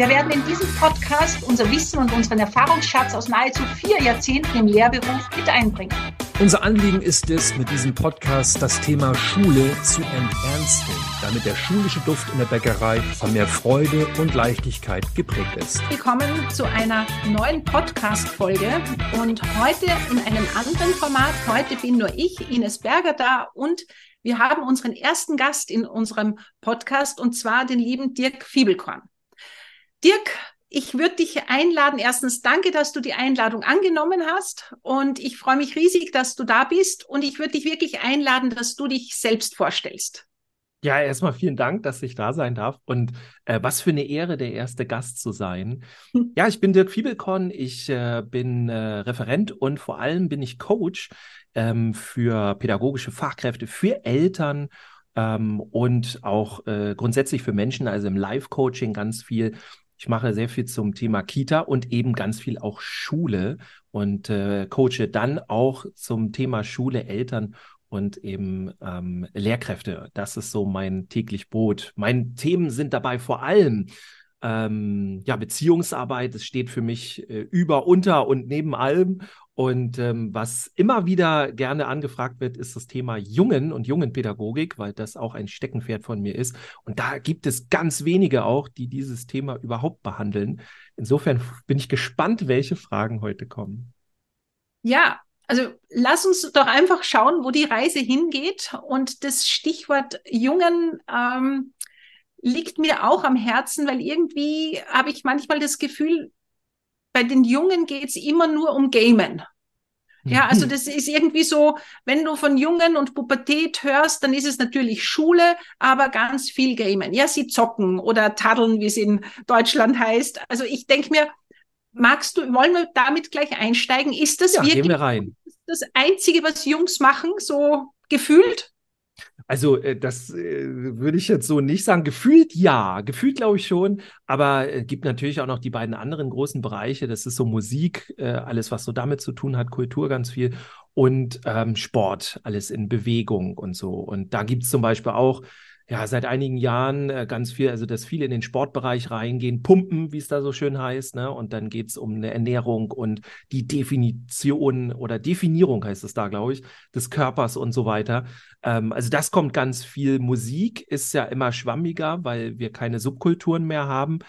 Wir werden in diesem Podcast unser Wissen und unseren Erfahrungsschatz aus nahezu vier Jahrzehnten im Lehrberuf mit einbringen. Unser Anliegen ist es, mit diesem Podcast das Thema Schule zu enternsten, damit der schulische Duft in der Bäckerei von mehr Freude und Leichtigkeit geprägt ist. Willkommen zu einer neuen Podcast-Folge und heute in einem anderen Format. Heute bin nur ich, Ines Berger, da und wir haben unseren ersten Gast in unserem Podcast und zwar den lieben Dirk Fiebelkorn. Dirk, ich würde dich einladen. Erstens, danke, dass du die Einladung angenommen hast. Und ich freue mich riesig, dass du da bist. Und ich würde dich wirklich einladen, dass du dich selbst vorstellst. Ja, erstmal vielen Dank, dass ich da sein darf. Und äh, was für eine Ehre, der erste Gast zu sein. Ja, ich bin Dirk Fiebelkorn. Ich äh, bin äh, Referent und vor allem bin ich Coach ähm, für pädagogische Fachkräfte, für Eltern ähm, und auch äh, grundsätzlich für Menschen, also im Live-Coaching ganz viel. Ich mache sehr viel zum Thema Kita und eben ganz viel auch Schule und äh, coache dann auch zum Thema Schule, Eltern und eben ähm, Lehrkräfte. Das ist so mein täglich Brot. Meine Themen sind dabei vor allem ähm, ja, Beziehungsarbeit, es steht für mich äh, über, unter und neben allem. Und ähm, was immer wieder gerne angefragt wird, ist das Thema Jungen und Jungenpädagogik, weil das auch ein Steckenpferd von mir ist. Und da gibt es ganz wenige auch, die dieses Thema überhaupt behandeln. Insofern bin ich gespannt, welche Fragen heute kommen. Ja, also lass uns doch einfach schauen, wo die Reise hingeht. Und das Stichwort Jungen ähm, liegt mir auch am Herzen, weil irgendwie habe ich manchmal das Gefühl, bei den Jungen geht es immer nur um Gamen. Ja, also mhm. das ist irgendwie so, wenn du von Jungen und Pubertät hörst, dann ist es natürlich Schule, aber ganz viel Gamen. Ja, sie zocken oder taddeln, wie es in Deutschland heißt. Also ich denke mir, magst du, wollen wir damit gleich einsteigen? Ist das ja, wirklich wir rein. das Einzige, was Jungs machen, so gefühlt? Also, äh, das äh, würde ich jetzt so nicht sagen. Gefühlt ja, gefühlt glaube ich schon. Aber es äh, gibt natürlich auch noch die beiden anderen großen Bereiche. Das ist so Musik, alles, was so damit zu tun hat, Kultur ganz viel und ähm, Sport, alles in Bewegung und so. Und da gibt es zum Beispiel auch ja, seit einigen Jahren äh, ganz viel, also dass viele in den Sportbereich reingehen, pumpen, wie es da so schön heißt, ne? Und dann geht es um eine Ernährung und die Definition oder Definierung heißt es da, glaube ich, des Körpers und so weiter. Ähm, also das kommt ganz viel. Musik ist ja immer schwammiger, weil wir keine Subkulturen mehr haben.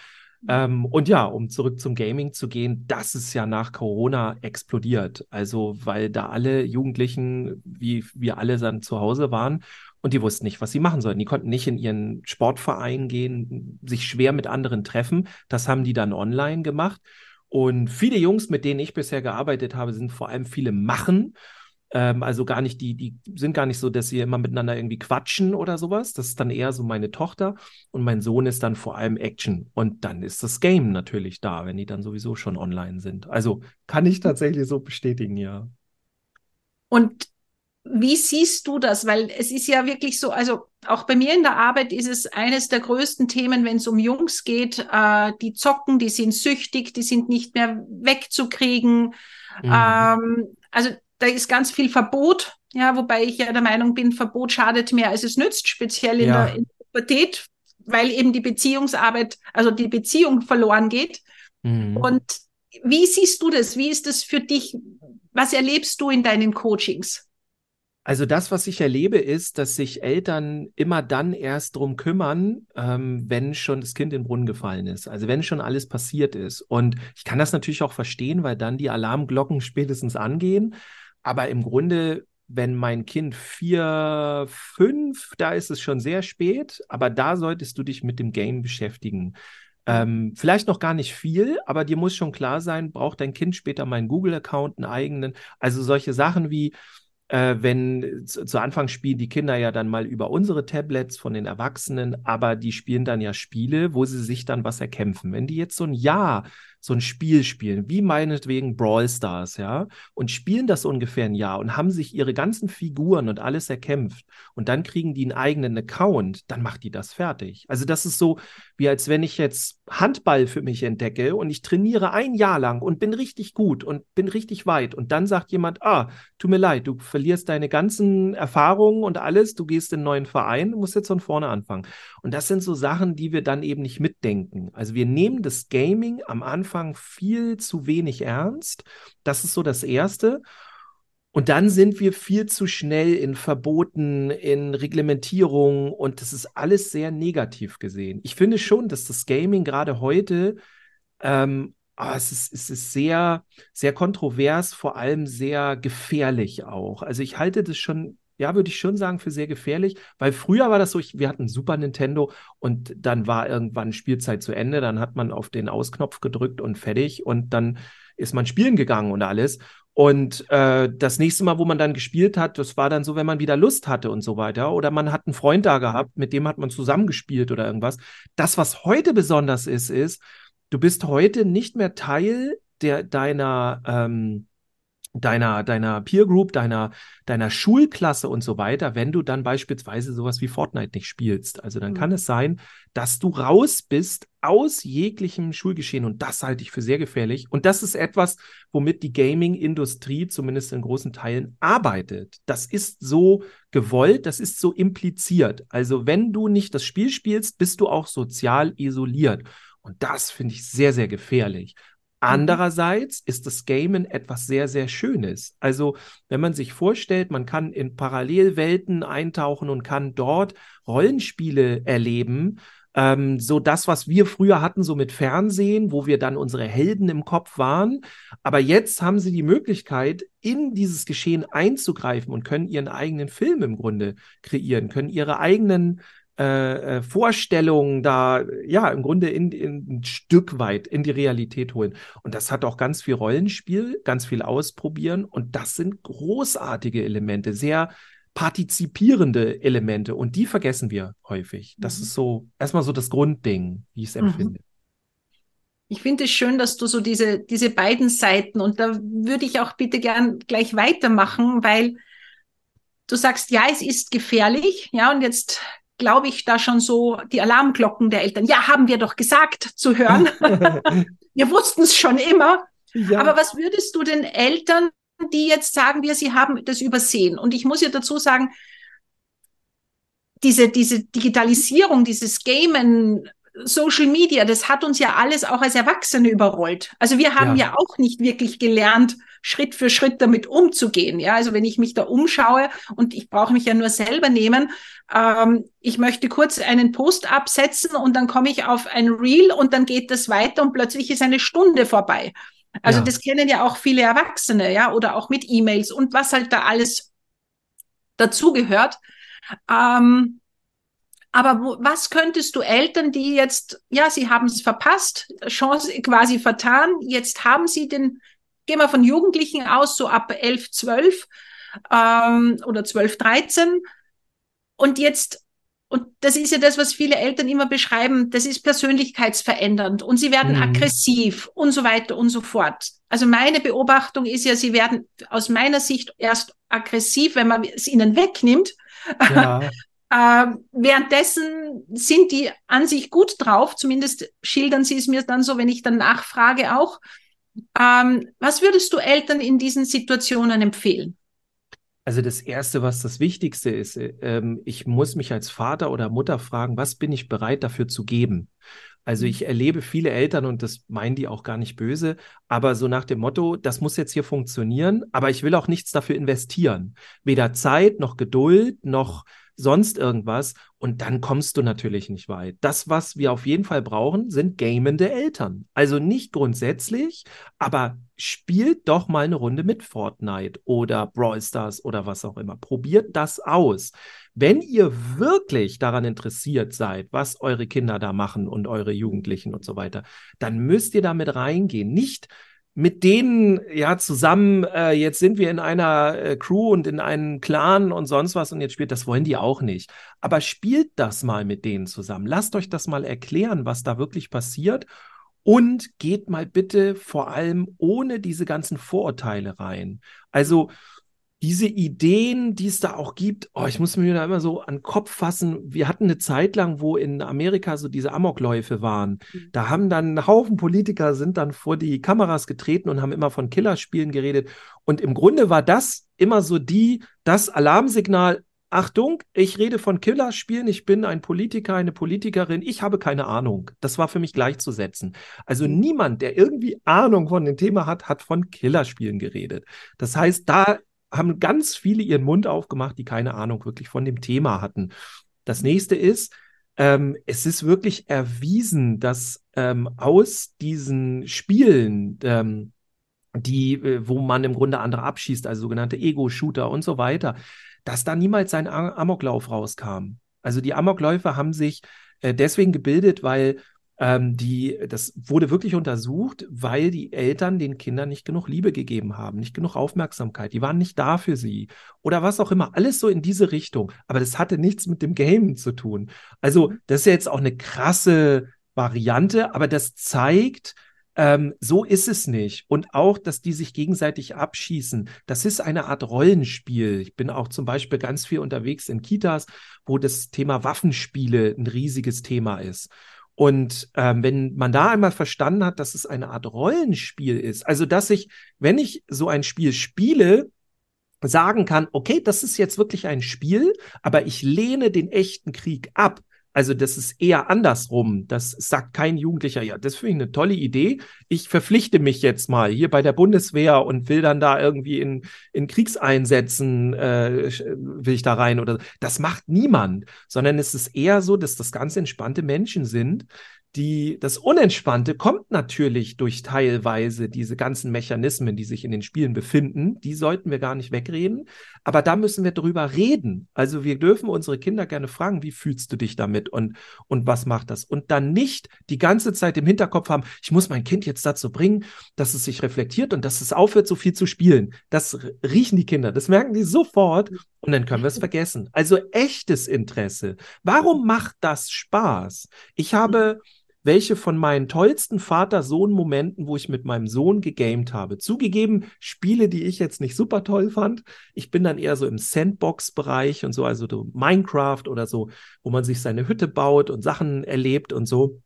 Ähm, und ja, um zurück zum Gaming zu gehen, das ist ja nach Corona explodiert. Also, weil da alle Jugendlichen, wie wir alle dann zu Hause waren und die wussten nicht, was sie machen sollten. Die konnten nicht in ihren Sportverein gehen, sich schwer mit anderen treffen. Das haben die dann online gemacht. Und viele Jungs, mit denen ich bisher gearbeitet habe, sind vor allem viele Machen. Ähm, also gar nicht, die, die sind gar nicht so, dass sie immer miteinander irgendwie quatschen oder sowas. Das ist dann eher so meine Tochter. Und mein Sohn ist dann vor allem Action. Und dann ist das Game natürlich da, wenn die dann sowieso schon online sind. Also kann ich tatsächlich so bestätigen, ja. Und wie siehst du das? Weil es ist ja wirklich so, also auch bei mir in der Arbeit ist es eines der größten Themen, wenn es um Jungs geht, äh, die zocken, die sind süchtig, die sind nicht mehr wegzukriegen. Mhm. Ähm, also da ist ganz viel Verbot, ja, wobei ich ja der Meinung bin, Verbot schadet mehr als es nützt, speziell in, ja. der, in Pubertät, weil eben die Beziehungsarbeit, also die Beziehung verloren geht. Mhm. Und wie siehst du das? Wie ist das für dich? Was erlebst du in deinen Coachings? Also das, was ich erlebe, ist, dass sich Eltern immer dann erst drum kümmern, ähm, wenn schon das Kind in den Brunnen gefallen ist. Also wenn schon alles passiert ist. Und ich kann das natürlich auch verstehen, weil dann die Alarmglocken spätestens angehen. Aber im Grunde wenn mein Kind vier, fünf, da ist es schon sehr spät, aber da solltest du dich mit dem Game beschäftigen. Ähm, vielleicht noch gar nicht viel, aber dir muss schon klar sein, braucht dein Kind später meinen Google-Account, einen eigenen. Also solche Sachen wie, äh, wenn zu, zu Anfang spielen die Kinder ja dann mal über unsere Tablets von den Erwachsenen, aber die spielen dann ja Spiele, wo sie sich dann was erkämpfen. Wenn die jetzt so ein Jahr so ein Spiel spielen, wie meinetwegen Brawl Stars, ja, und spielen das ungefähr ein Jahr und haben sich ihre ganzen Figuren und alles erkämpft und dann kriegen die einen eigenen Account, dann macht die das fertig. Also das ist so, wie als wenn ich jetzt Handball für mich entdecke und ich trainiere ein Jahr lang und bin richtig gut und bin richtig weit und dann sagt jemand, ah, tut mir leid, du verlierst deine ganzen Erfahrungen und alles, du gehst in einen neuen Verein, musst jetzt von vorne anfangen. Und das sind so Sachen, die wir dann eben nicht mitdenken. Also wir nehmen das Gaming am Anfang viel zu wenig ernst. Das ist so das Erste. Und dann sind wir viel zu schnell in Verboten, in Reglementierung und das ist alles sehr negativ gesehen. Ich finde schon, dass das Gaming gerade heute, ähm, oh, es, ist, es ist sehr, sehr kontrovers, vor allem sehr gefährlich auch. Also ich halte das schon ja, würde ich schon sagen, für sehr gefährlich, weil früher war das so, ich, wir hatten Super Nintendo und dann war irgendwann Spielzeit zu Ende, dann hat man auf den Ausknopf gedrückt und fertig und dann ist man spielen gegangen und alles. Und äh, das nächste Mal, wo man dann gespielt hat, das war dann so, wenn man wieder Lust hatte und so weiter. Oder man hat einen Freund da gehabt, mit dem hat man zusammengespielt oder irgendwas. Das, was heute besonders ist, ist, du bist heute nicht mehr Teil der, deiner, ähm, deiner, deiner Peer Group, deiner, deiner Schulklasse und so weiter, wenn du dann beispielsweise sowas wie Fortnite nicht spielst. Also dann mhm. kann es sein, dass du raus bist aus jeglichem Schulgeschehen und das halte ich für sehr gefährlich. Und das ist etwas, womit die Gaming-Industrie zumindest in großen Teilen arbeitet. Das ist so gewollt, das ist so impliziert. Also wenn du nicht das Spiel spielst, bist du auch sozial isoliert. Und das finde ich sehr, sehr gefährlich. Mhm. Andererseits ist das Gamen etwas sehr, sehr Schönes. Also, wenn man sich vorstellt, man kann in Parallelwelten eintauchen und kann dort Rollenspiele erleben, ähm, so das, was wir früher hatten, so mit Fernsehen, wo wir dann unsere Helden im Kopf waren. Aber jetzt haben sie die Möglichkeit, in dieses Geschehen einzugreifen und können ihren eigenen Film im Grunde kreieren, können ihre eigenen äh, äh, Vorstellungen da, ja, im Grunde in, in, ein Stück weit in die Realität holen. Und das hat auch ganz viel Rollenspiel, ganz viel Ausprobieren. Und das sind großartige Elemente, sehr partizipierende Elemente. Und die vergessen wir häufig. Das mhm. ist so erstmal so das Grundding, wie ich es mhm. empfinde. Ich finde es schön, dass du so diese, diese beiden Seiten und da würde ich auch bitte gern gleich weitermachen, weil du sagst, ja, es ist gefährlich, ja, und jetzt glaube ich, da schon so die Alarmglocken der Eltern. Ja, haben wir doch gesagt zu hören. wir wussten es schon immer. Ja. Aber was würdest du den Eltern, die jetzt sagen wir, sie haben das übersehen? Und ich muss ja dazu sagen, diese, diese Digitalisierung, dieses Gamen, Social Media, das hat uns ja alles auch als Erwachsene überrollt. Also wir haben ja, ja auch nicht wirklich gelernt, Schritt für Schritt damit umzugehen. Ja, also wenn ich mich da umschaue und ich brauche mich ja nur selber nehmen, ähm, ich möchte kurz einen Post absetzen und dann komme ich auf ein Reel und dann geht das weiter und plötzlich ist eine Stunde vorbei. Also ja. das kennen ja auch viele Erwachsene, ja, oder auch mit E-Mails und was halt da alles dazugehört. Ähm, aber wo, was könntest du Eltern, die jetzt, ja, sie haben es verpasst, Chance quasi vertan, jetzt haben sie den gehen wir von Jugendlichen aus, so ab 11, 12 ähm, oder 12, 13. Und jetzt, und das ist ja das, was viele Eltern immer beschreiben, das ist persönlichkeitsverändernd und sie werden mhm. aggressiv und so weiter und so fort. Also meine Beobachtung ist ja, sie werden aus meiner Sicht erst aggressiv, wenn man es ihnen wegnimmt. Ja. Äh, währenddessen sind die an sich gut drauf, zumindest schildern sie es mir dann so, wenn ich dann nachfrage auch. Ähm, was würdest du Eltern in diesen Situationen empfehlen? Also das Erste, was das Wichtigste ist, ähm, ich muss mich als Vater oder Mutter fragen, was bin ich bereit dafür zu geben? Also ich erlebe viele Eltern und das meinen die auch gar nicht böse, aber so nach dem Motto, das muss jetzt hier funktionieren, aber ich will auch nichts dafür investieren. Weder Zeit noch Geduld noch sonst irgendwas. Und dann kommst du natürlich nicht weit. Das, was wir auf jeden Fall brauchen, sind gamende Eltern. Also nicht grundsätzlich, aber spielt doch mal eine Runde mit Fortnite oder Brawl Stars oder was auch immer. Probiert das aus. Wenn ihr wirklich daran interessiert seid, was eure Kinder da machen und eure Jugendlichen und so weiter, dann müsst ihr damit reingehen. Nicht mit denen ja zusammen, äh, jetzt sind wir in einer äh, Crew und in einem Clan und sonst was und jetzt spielt, das wollen die auch nicht. Aber spielt das mal mit denen zusammen. Lasst euch das mal erklären, was da wirklich passiert und geht mal bitte vor allem ohne diese ganzen Vorurteile rein. Also diese Ideen, die es da auch gibt, oh, ich muss mir da immer so an den Kopf fassen. Wir hatten eine Zeit lang, wo in Amerika so diese Amokläufe waren. Mhm. Da haben dann ein Haufen Politiker sind dann vor die Kameras getreten und haben immer von Killerspielen geredet. Und im Grunde war das immer so die, das Alarmsignal. Achtung, ich rede von Killerspielen, ich bin ein Politiker, eine Politikerin, ich habe keine Ahnung. Das war für mich gleichzusetzen. Also mhm. niemand, der irgendwie Ahnung von dem Thema hat, hat von Killerspielen geredet. Das heißt, da haben ganz viele ihren Mund aufgemacht, die keine Ahnung wirklich von dem Thema hatten. Das nächste ist, ähm, es ist wirklich erwiesen, dass ähm, aus diesen Spielen, ähm, die, äh, wo man im Grunde andere abschießt, also sogenannte Ego-Shooter und so weiter, dass da niemals ein Amoklauf rauskam. Also die Amokläufe haben sich äh, deswegen gebildet, weil ähm, die, das wurde wirklich untersucht, weil die Eltern den Kindern nicht genug Liebe gegeben haben, nicht genug Aufmerksamkeit. Die waren nicht da für sie oder was auch immer. Alles so in diese Richtung. Aber das hatte nichts mit dem Game zu tun. Also, das ist ja jetzt auch eine krasse Variante, aber das zeigt, ähm, so ist es nicht. Und auch, dass die sich gegenseitig abschießen. Das ist eine Art Rollenspiel. Ich bin auch zum Beispiel ganz viel unterwegs in Kitas, wo das Thema Waffenspiele ein riesiges Thema ist. Und ähm, wenn man da einmal verstanden hat, dass es eine Art Rollenspiel ist, also dass ich, wenn ich so ein Spiel spiele, sagen kann, okay, das ist jetzt wirklich ein Spiel, aber ich lehne den echten Krieg ab. Also das ist eher andersrum. Das sagt kein Jugendlicher, ja, das finde ich eine tolle Idee. Ich verpflichte mich jetzt mal hier bei der Bundeswehr und will dann da irgendwie in, in Kriegseinsätzen, äh, will ich da rein oder das macht niemand, sondern es ist eher so, dass das ganz entspannte Menschen sind, die, das Unentspannte kommt natürlich durch teilweise diese ganzen Mechanismen, die sich in den Spielen befinden. Die sollten wir gar nicht wegreden. Aber da müssen wir drüber reden. Also wir dürfen unsere Kinder gerne fragen, wie fühlst du dich damit und, und was macht das? Und dann nicht die ganze Zeit im Hinterkopf haben, ich muss mein Kind jetzt dazu bringen, dass es sich reflektiert und dass es aufhört, so viel zu spielen. Das riechen die Kinder. Das merken die sofort. Und dann können wir es vergessen. Also echtes Interesse. Warum macht das Spaß? Ich habe welche von meinen tollsten Vater-Sohn-Momenten, wo ich mit meinem Sohn gegamed habe. Zugegeben, Spiele, die ich jetzt nicht super toll fand. Ich bin dann eher so im Sandbox-Bereich und so, also so Minecraft oder so, wo man sich seine Hütte baut und Sachen erlebt und so.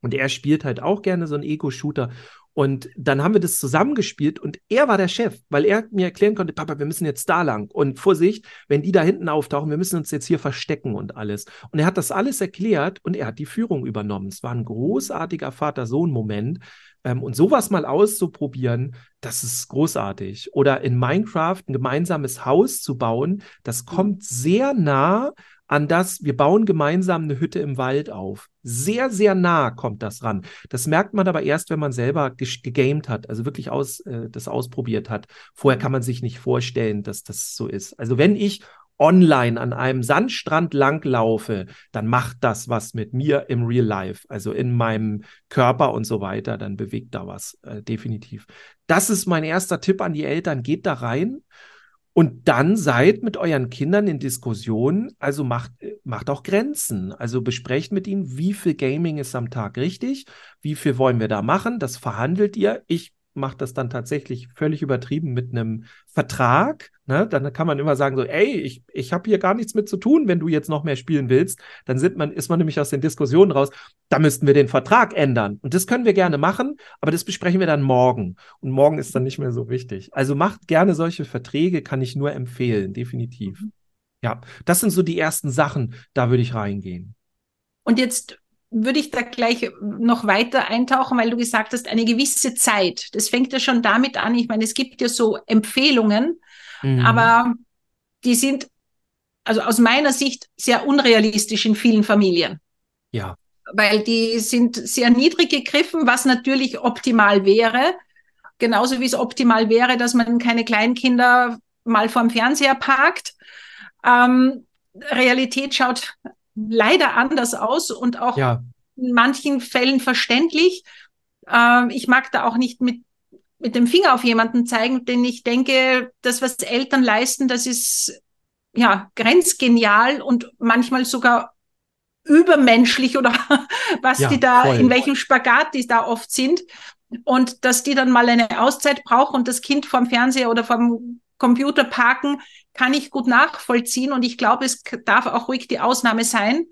Und er spielt halt auch gerne so einen Ego-Shooter. Und dann haben wir das zusammengespielt und er war der Chef, weil er mir erklären konnte, Papa, wir müssen jetzt da lang. Und Vorsicht, wenn die da hinten auftauchen, wir müssen uns jetzt hier verstecken und alles. Und er hat das alles erklärt und er hat die Führung übernommen. Es war ein großartiger Vater-Sohn-Moment. Ähm, und sowas mal auszuprobieren, das ist großartig. Oder in Minecraft ein gemeinsames Haus zu bauen, das kommt sehr nah an das, wir bauen gemeinsam eine Hütte im Wald auf. Sehr, sehr nah kommt das ran. Das merkt man aber erst, wenn man selber gegamed hat, also wirklich aus, äh, das ausprobiert hat. Vorher kann man sich nicht vorstellen, dass das so ist. Also wenn ich online an einem Sandstrand langlaufe, dann macht das was mit mir im Real Life, also in meinem Körper und so weiter, dann bewegt da was, äh, definitiv. Das ist mein erster Tipp an die Eltern, geht da rein und dann seid mit euren Kindern in Diskussion, also macht, macht auch Grenzen. Also besprecht mit ihnen, wie viel Gaming ist am Tag richtig, wie viel wollen wir da machen, das verhandelt ihr. Ich macht das dann tatsächlich völlig übertrieben mit einem Vertrag. Ne? Dann kann man immer sagen so, ey, ich, ich habe hier gar nichts mit zu tun, wenn du jetzt noch mehr spielen willst. Dann sind man, ist man nämlich aus den Diskussionen raus. Da müssten wir den Vertrag ändern. Und das können wir gerne machen, aber das besprechen wir dann morgen. Und morgen ist dann nicht mehr so wichtig. Also macht gerne solche Verträge, kann ich nur empfehlen, definitiv. Mhm. Ja, das sind so die ersten Sachen, da würde ich reingehen. Und jetzt würde ich da gleich noch weiter eintauchen, weil du gesagt hast, eine gewisse Zeit. Das fängt ja schon damit an. Ich meine, es gibt ja so Empfehlungen, mhm. aber die sind also aus meiner Sicht sehr unrealistisch in vielen Familien. Ja. Weil die sind sehr niedrig gegriffen, was natürlich optimal wäre. Genauso wie es optimal wäre, dass man keine Kleinkinder mal vorm Fernseher parkt. Ähm, Realität schaut leider anders aus und auch ja. in manchen Fällen verständlich. Ähm, ich mag da auch nicht mit, mit dem Finger auf jemanden zeigen, denn ich denke, das, was Eltern leisten, das ist ja grenzgenial und manchmal sogar übermenschlich oder was ja, die da, voll. in welchem Spagat die da oft sind. Und dass die dann mal eine Auszeit brauchen und das Kind vorm Fernseher oder vorm Computer parken, kann ich gut nachvollziehen. Und ich glaube, es darf auch ruhig die Ausnahme sein.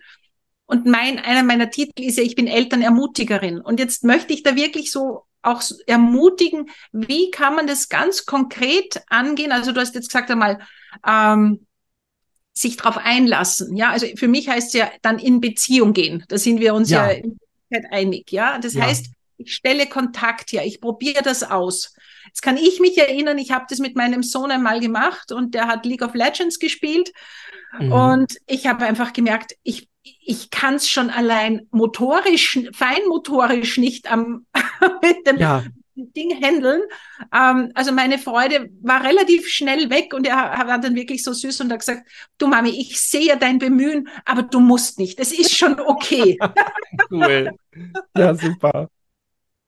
Und mein, einer meiner Titel ist ja, ich bin Elternermutigerin. Und jetzt möchte ich da wirklich so auch ermutigen, wie kann man das ganz konkret angehen? Also du hast jetzt gesagt einmal, ähm, sich darauf einlassen. Ja, also für mich heißt es ja dann in Beziehung gehen. Da sind wir uns ja, ja einig. Ja, das ja. heißt, ich stelle Kontakt her, ich probiere das aus. Jetzt kann ich mich erinnern, ich habe das mit meinem Sohn einmal gemacht und der hat League of Legends gespielt. Mhm. Und ich habe einfach gemerkt, ich, ich kann es schon allein motorisch, feinmotorisch nicht am, mit dem ja. Ding handeln. Ähm, also meine Freude war relativ schnell weg und er war dann wirklich so süß und hat gesagt, du Mami, ich sehe dein Bemühen, aber du musst nicht. Es ist schon okay. cool. Ja, super.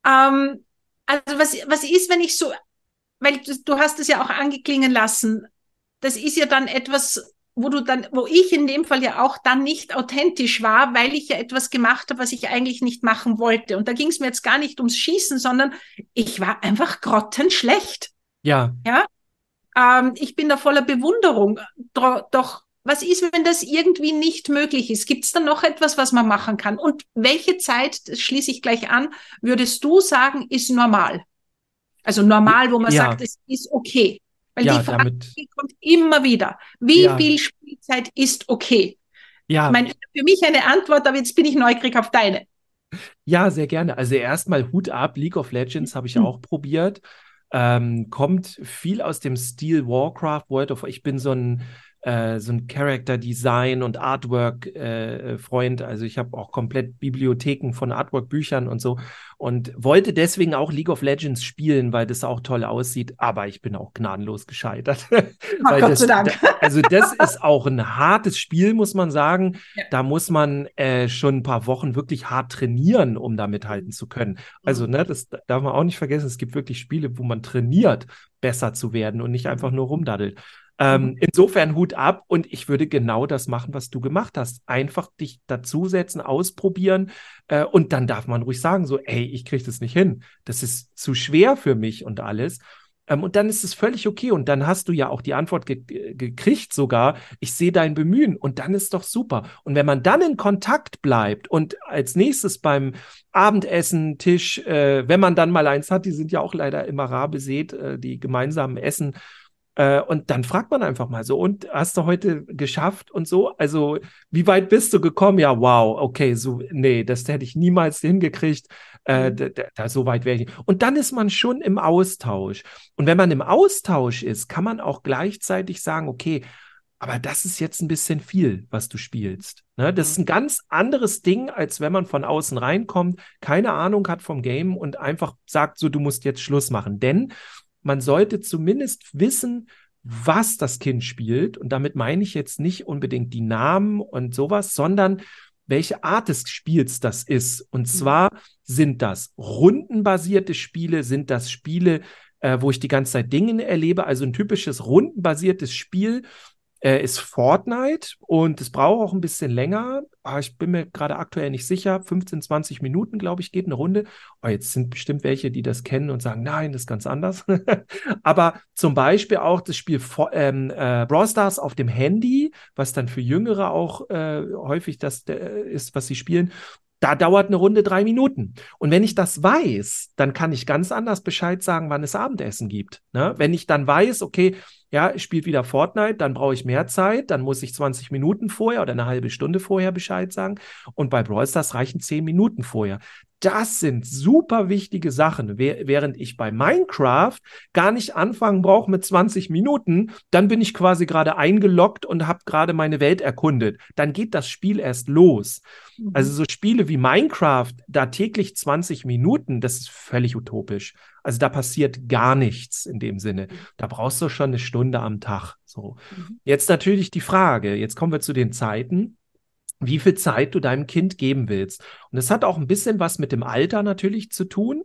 Ähm, also was, was ist, wenn ich so, weil du, du hast es ja auch angeklingen lassen, das ist ja dann etwas, wo du dann, wo ich in dem Fall ja auch dann nicht authentisch war, weil ich ja etwas gemacht habe, was ich eigentlich nicht machen wollte. Und da ging es mir jetzt gar nicht ums Schießen, sondern ich war einfach grottenschlecht. Ja. Ja. Ähm, ich bin da voller Bewunderung. Doch was ist, wenn das irgendwie nicht möglich ist? Gibt es da noch etwas, was man machen kann? Und welche Zeit, das schließe ich gleich an, würdest du sagen, ist normal? Also normal, wo man ja. sagt, es ist okay. Weil ja, die Frage damit, kommt immer wieder. Wie ja. viel Spielzeit ist okay? Ja. Meine, für mich eine Antwort, aber jetzt bin ich neugierig auf deine. Ja, sehr gerne. Also erstmal Hut ab, League of Legends habe ich mhm. auch probiert. Ähm, kommt viel aus dem Stil Warcraft, World of Ich bin so ein äh, so ein Character Design und Artwork äh, Freund. Also ich habe auch komplett Bibliotheken von Artwork Büchern und so und wollte deswegen auch League of Legends spielen, weil das auch toll aussieht. Aber ich bin auch gnadenlos gescheitert. Oh, Gott das, sei Dank. Da, also das ist auch ein hartes Spiel, muss man sagen. Ja. Da muss man äh, schon ein paar Wochen wirklich hart trainieren, um da mithalten zu können. Also mhm. ne, das darf man auch nicht vergessen. Es gibt wirklich Spiele, wo man trainiert, besser zu werden und nicht einfach nur rumdaddelt. Ähm, mhm. insofern Hut ab und ich würde genau das machen, was du gemacht hast. Einfach dich dazusetzen, ausprobieren äh, und dann darf man ruhig sagen, so, ey, ich kriege das nicht hin. Das ist zu schwer für mich und alles. Ähm, und dann ist es völlig okay. Und dann hast du ja auch die Antwort ge gekriegt sogar, ich sehe dein Bemühen und dann ist doch super. Und wenn man dann in Kontakt bleibt und als nächstes beim Abendessen, Tisch, äh, wenn man dann mal eins hat, die sind ja auch leider immer rar besät, äh, die gemeinsamen Essen äh, und dann fragt man einfach mal so, und hast du heute geschafft und so? Also, wie weit bist du gekommen? Ja, wow, okay, so, nee, das hätte ich niemals hingekriegt. Äh, mhm. da, da, so weit wäre ich. Und dann ist man schon im Austausch. Und wenn man im Austausch ist, kann man auch gleichzeitig sagen, okay, aber das ist jetzt ein bisschen viel, was du spielst. Ne? Das ist mhm. ein ganz anderes Ding, als wenn man von außen reinkommt, keine Ahnung hat vom Game und einfach sagt, so, du musst jetzt Schluss machen. Denn man sollte zumindest wissen, was das Kind spielt. Und damit meine ich jetzt nicht unbedingt die Namen und sowas, sondern welche Art des Spiels das ist. Und mhm. zwar sind das rundenbasierte Spiele, sind das Spiele, äh, wo ich die ganze Zeit Dinge erlebe. Also ein typisches rundenbasiertes Spiel äh, ist Fortnite und es braucht auch ein bisschen länger. Aber ich bin mir gerade aktuell nicht sicher. 15, 20 Minuten, glaube ich, geht eine Runde. Oh, jetzt sind bestimmt welche, die das kennen und sagen, nein, das ist ganz anders. Aber zum Beispiel auch das Spiel ähm, äh, Brawl Stars auf dem Handy, was dann für Jüngere auch äh, häufig das äh, ist, was sie spielen. Da dauert eine Runde drei Minuten. Und wenn ich das weiß, dann kann ich ganz anders Bescheid sagen, wann es Abendessen gibt. Ne? Wenn ich dann weiß, okay, ja, ich spiele wieder Fortnite, dann brauche ich mehr Zeit, dann muss ich 20 Minuten vorher oder eine halbe Stunde vorher Bescheid sagen. Und bei Brawl Stars reichen 10 Minuten vorher. Das sind super wichtige Sachen. Während ich bei Minecraft gar nicht anfangen brauche mit 20 Minuten, dann bin ich quasi gerade eingeloggt und habe gerade meine Welt erkundet. Dann geht das Spiel erst los. Mhm. Also so Spiele wie Minecraft, da täglich 20 Minuten, das ist völlig utopisch. Also da passiert gar nichts in dem Sinne. Mhm. Da brauchst du schon eine Stunde am Tag. So. Mhm. Jetzt natürlich die Frage, jetzt kommen wir zu den Zeiten wie viel Zeit du deinem Kind geben willst. Und das hat auch ein bisschen was mit dem Alter natürlich zu tun.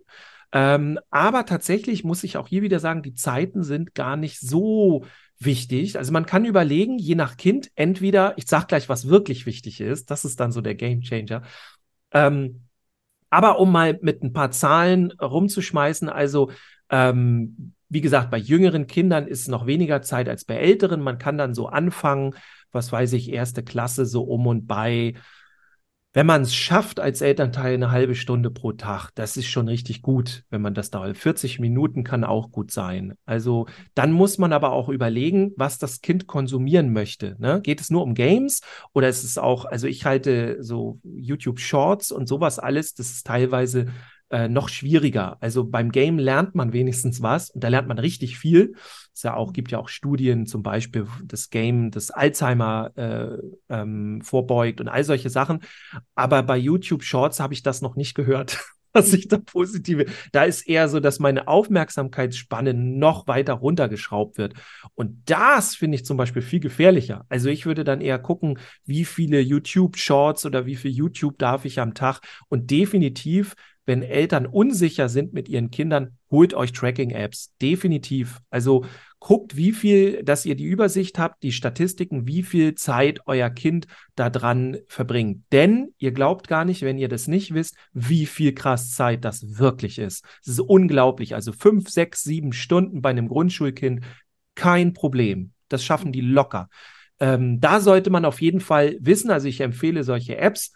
Ähm, aber tatsächlich muss ich auch hier wieder sagen, die Zeiten sind gar nicht so wichtig. Also man kann überlegen, je nach Kind, entweder, ich sage gleich, was wirklich wichtig ist, das ist dann so der Game Changer. Ähm, aber um mal mit ein paar Zahlen rumzuschmeißen, also ähm, wie gesagt, bei jüngeren Kindern ist noch weniger Zeit als bei älteren. Man kann dann so anfangen, was weiß ich, erste Klasse so um und bei. Wenn man es schafft als Elternteil eine halbe Stunde pro Tag, das ist schon richtig gut, wenn man das da 40 Minuten kann auch gut sein. Also dann muss man aber auch überlegen, was das Kind konsumieren möchte. Ne? Geht es nur um Games oder ist es auch, also ich halte so YouTube Shorts und sowas alles, das ist teilweise äh, noch schwieriger. Also beim Game lernt man wenigstens was und da lernt man richtig viel. Es ja auch, gibt ja auch Studien, zum Beispiel das Game, das Alzheimer äh, ähm, vorbeugt und all solche Sachen. Aber bei YouTube Shorts habe ich das noch nicht gehört. dass ich da positive, da ist eher so, dass meine Aufmerksamkeitsspanne noch weiter runtergeschraubt wird. Und das finde ich zum Beispiel viel gefährlicher. Also ich würde dann eher gucken, wie viele YouTube Shorts oder wie viel YouTube darf ich am Tag und definitiv wenn Eltern unsicher sind mit ihren Kindern, holt euch Tracking-Apps. Definitiv. Also guckt, wie viel, dass ihr die Übersicht habt, die Statistiken, wie viel Zeit euer Kind da dran verbringt. Denn ihr glaubt gar nicht, wenn ihr das nicht wisst, wie viel krass Zeit das wirklich ist. Es ist unglaublich. Also fünf, sechs, sieben Stunden bei einem Grundschulkind, kein Problem. Das schaffen die locker. Ähm, da sollte man auf jeden Fall wissen. Also ich empfehle solche Apps.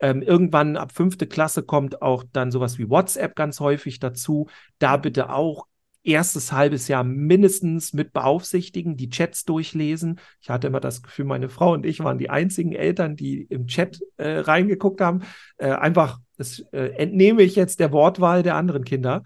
Ähm, irgendwann ab fünfte Klasse kommt auch dann sowas wie WhatsApp ganz häufig dazu. Da bitte auch erstes halbes Jahr mindestens mit beaufsichtigen, die Chats durchlesen. Ich hatte immer das Gefühl, meine Frau und ich waren die einzigen Eltern, die im Chat äh, reingeguckt haben. Äh, einfach, das äh, entnehme ich jetzt der Wortwahl der anderen Kinder.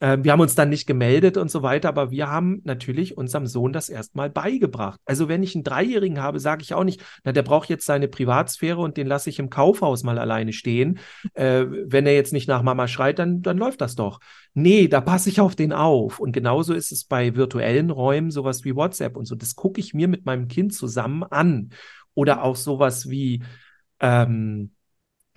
Äh, wir haben uns dann nicht gemeldet und so weiter, aber wir haben natürlich unserem Sohn das erstmal beigebracht. Also wenn ich einen Dreijährigen habe, sage ich auch nicht, na, der braucht jetzt seine Privatsphäre und den lasse ich im Kaufhaus mal alleine stehen. Äh, wenn er jetzt nicht nach Mama schreit, dann, dann läuft das doch. Nee, da passe ich auf den auf. Und genauso ist es bei virtuellen Räumen, sowas wie WhatsApp und so. Das gucke ich mir mit meinem Kind zusammen an. Oder auch sowas wie, ähm,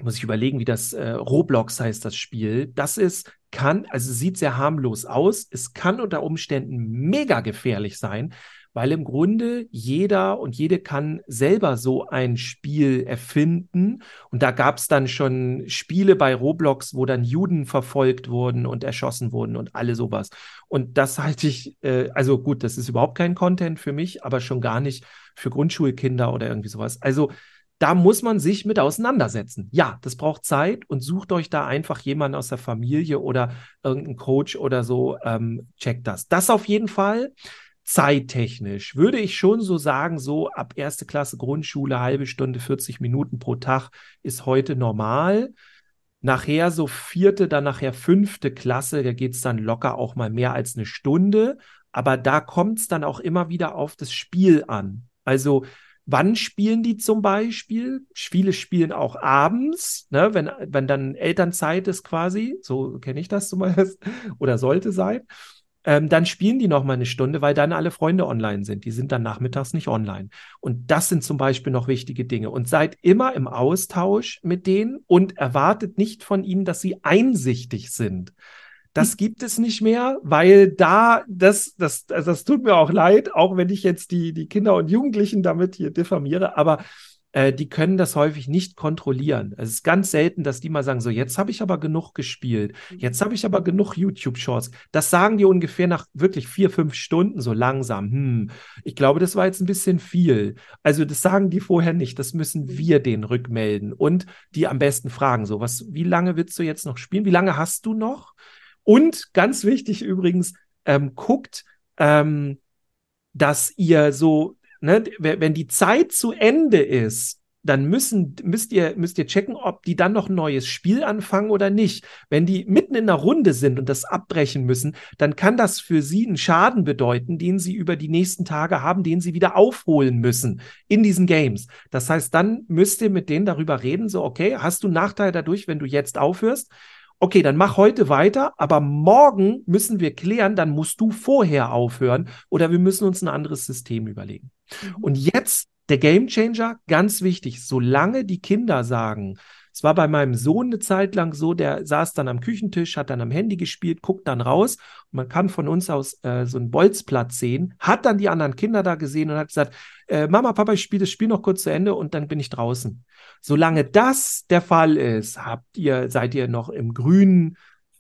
muss ich überlegen, wie das äh, Roblox heißt, das Spiel. Das ist, kann, also sieht sehr harmlos aus. Es kann unter Umständen mega gefährlich sein, weil im Grunde jeder und jede kann selber so ein Spiel erfinden. Und da gab es dann schon Spiele bei Roblox, wo dann Juden verfolgt wurden und erschossen wurden und alle sowas. Und das halte ich, äh, also gut, das ist überhaupt kein Content für mich, aber schon gar nicht für Grundschulkinder oder irgendwie sowas. Also da muss man sich mit auseinandersetzen. Ja, das braucht Zeit und sucht euch da einfach jemanden aus der Familie oder irgendeinen Coach oder so. Ähm, checkt das. Das auf jeden Fall. Zeittechnisch würde ich schon so sagen, so ab erste Klasse Grundschule, halbe Stunde, 40 Minuten pro Tag ist heute normal. Nachher so vierte, dann nachher fünfte Klasse, da geht es dann locker auch mal mehr als eine Stunde. Aber da kommt es dann auch immer wieder auf das Spiel an. Also Wann spielen die zum Beispiel? Viele spielen auch abends, ne, wenn, wenn dann Elternzeit ist quasi, so kenne ich das zumeist, oder sollte sein. Ähm, dann spielen die noch mal eine Stunde, weil dann alle Freunde online sind. Die sind dann nachmittags nicht online. Und das sind zum Beispiel noch wichtige Dinge. Und seid immer im Austausch mit denen und erwartet nicht von ihnen, dass sie einsichtig sind. Das gibt es nicht mehr, weil da, das, das, also das tut mir auch leid, auch wenn ich jetzt die, die Kinder und Jugendlichen damit hier diffamiere, aber äh, die können das häufig nicht kontrollieren. Es ist ganz selten, dass die mal sagen, so jetzt habe ich aber genug gespielt, jetzt habe ich aber genug YouTube-Shorts. Das sagen die ungefähr nach wirklich vier, fünf Stunden so langsam. Hm, ich glaube, das war jetzt ein bisschen viel. Also das sagen die vorher nicht. Das müssen wir denen rückmelden und die am besten fragen, so was, wie lange willst du jetzt noch spielen? Wie lange hast du noch? Und ganz wichtig übrigens, ähm, guckt, ähm, dass ihr so, ne, wenn die Zeit zu Ende ist, dann müssen, müsst ihr, müsst ihr checken, ob die dann noch ein neues Spiel anfangen oder nicht. Wenn die mitten in einer Runde sind und das abbrechen müssen, dann kann das für sie einen Schaden bedeuten, den sie über die nächsten Tage haben, den sie wieder aufholen müssen in diesen Games. Das heißt, dann müsst ihr mit denen darüber reden, so, okay, hast du Nachteil dadurch, wenn du jetzt aufhörst? Okay, dann mach heute weiter, aber morgen müssen wir klären, dann musst du vorher aufhören oder wir müssen uns ein anderes System überlegen. Mhm. Und jetzt der Game Changer, ganz wichtig, solange die Kinder sagen, es war bei meinem Sohn eine Zeit lang so, der saß dann am Küchentisch, hat dann am Handy gespielt, guckt dann raus. Man kann von uns aus äh, so einen Bolzplatz sehen, hat dann die anderen Kinder da gesehen und hat gesagt, äh, Mama, Papa, ich spiele das Spiel noch kurz zu Ende und dann bin ich draußen. Solange das der Fall ist, habt ihr, seid ihr noch im grünen,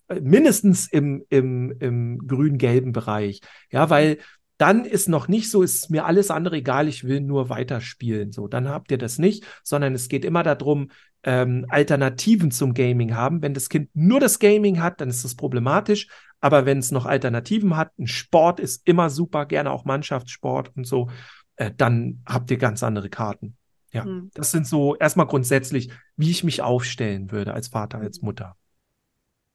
äh, mindestens im, im, im grün-gelben Bereich. Ja, weil dann ist noch nicht so, ist mir alles andere egal, ich will nur weiterspielen. So, dann habt ihr das nicht, sondern es geht immer darum, ähm, Alternativen zum Gaming haben. Wenn das Kind nur das Gaming hat, dann ist das problematisch. Aber wenn es noch Alternativen hat, ein Sport ist immer super, gerne auch Mannschaftssport und so, äh, dann habt ihr ganz andere Karten. Ja, mhm. das sind so erstmal grundsätzlich, wie ich mich aufstellen würde als Vater, als Mutter.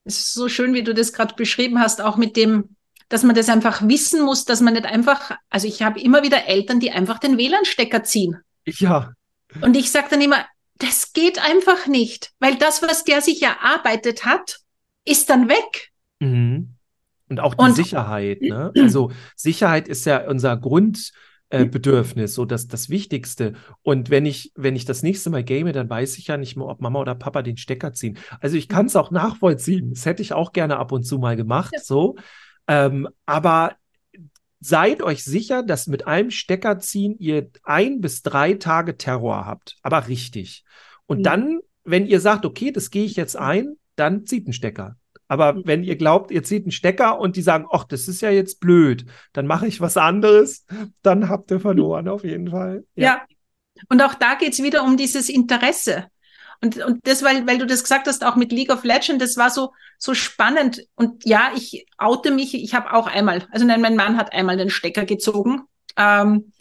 Es ist so schön, wie du das gerade beschrieben hast, auch mit dem, dass man das einfach wissen muss, dass man nicht einfach, also ich habe immer wieder Eltern, die einfach den WLAN-Stecker ziehen. Ja. Und ich sage dann immer, das geht einfach nicht, weil das, was der sich erarbeitet hat, ist dann weg. Mhm. Und auch die Und, Sicherheit. Ne? Also Sicherheit ist ja unser Grundbedürfnis, äh, so das, das Wichtigste. Und wenn ich, wenn ich das nächste Mal game, dann weiß ich ja nicht mehr, ob Mama oder Papa den Stecker ziehen. Also ich kann es auch nachvollziehen. Das hätte ich auch gerne ab und zu mal gemacht, ja. so. Ähm, aber seid euch sicher, dass mit einem Stecker ziehen ihr ein bis drei Tage Terror habt. Aber richtig. Und mhm. dann, wenn ihr sagt, okay, das gehe ich jetzt ein, dann zieht ein Stecker. Aber mhm. wenn ihr glaubt, ihr zieht einen Stecker und die sagen, ach, das ist ja jetzt blöd, dann mache ich was anderes, dann habt ihr verloren auf jeden Fall. Ja. ja. Und auch da geht es wieder um dieses Interesse. Und, und das, weil, weil du das gesagt hast, auch mit League of Legends, das war so, so spannend. Und ja, ich oute mich, ich habe auch einmal, also nein, mein Mann hat einmal den Stecker gezogen. Ähm,